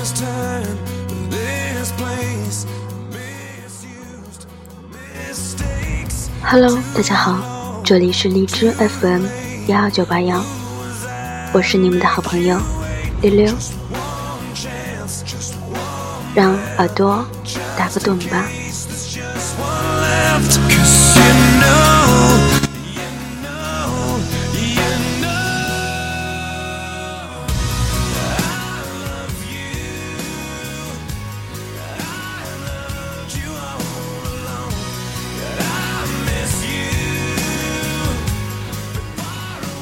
this place this mistakes. Hello 大家好这里是荔枝 fm 幺二九八幺我是你们的好朋友六六。让耳朵打个盹吧。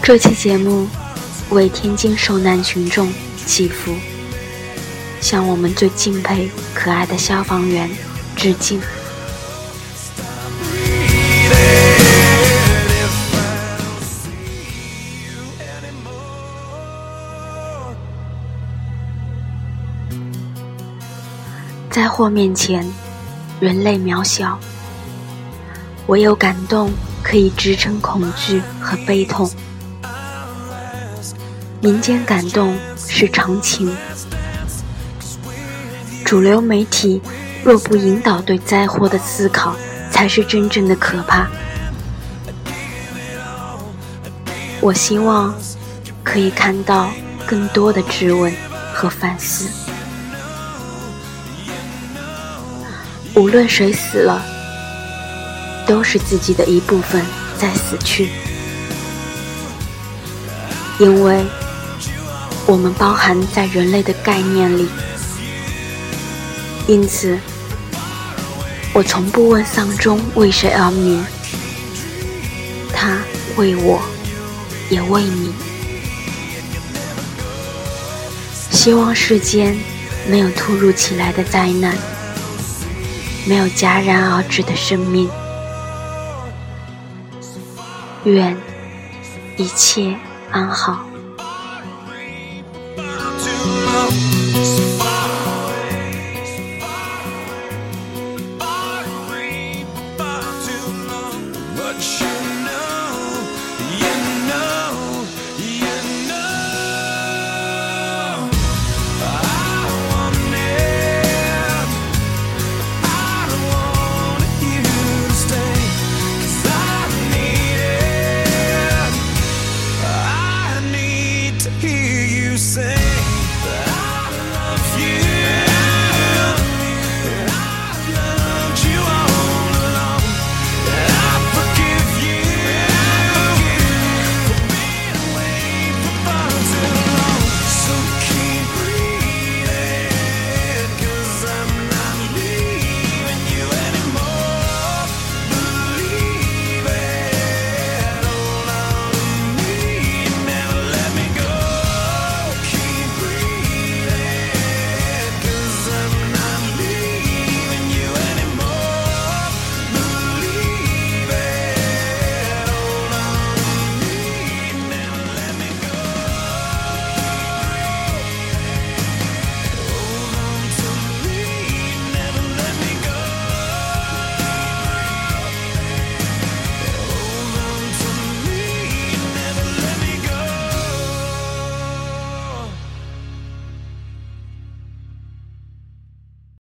这期节目为天津受难群众祈福，向我们最敬佩、可爱的消防员致敬。灾祸面前，人类渺小，唯有感动可以支撑恐惧和悲痛。民间感动是常情，主流媒体若不引导对灾祸的思考，才是真正的可怕。我希望可以看到更多的质问和反思。无论谁死了，都是自己的一部分在死去，因为。我们包含在人类的概念里，因此，我从不问丧钟为谁而鸣，它为我，也为你。希望世间没有突如其来的灾难，没有戛然而止的生命，愿一切安好。Much